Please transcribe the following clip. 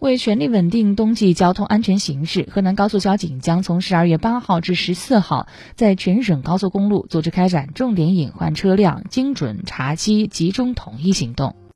为全力稳定冬季交通安全形势河南高速交警将从十二月八号至十四号在全省高速公路组织开展重点隐患车辆精准查缉集中统一行动。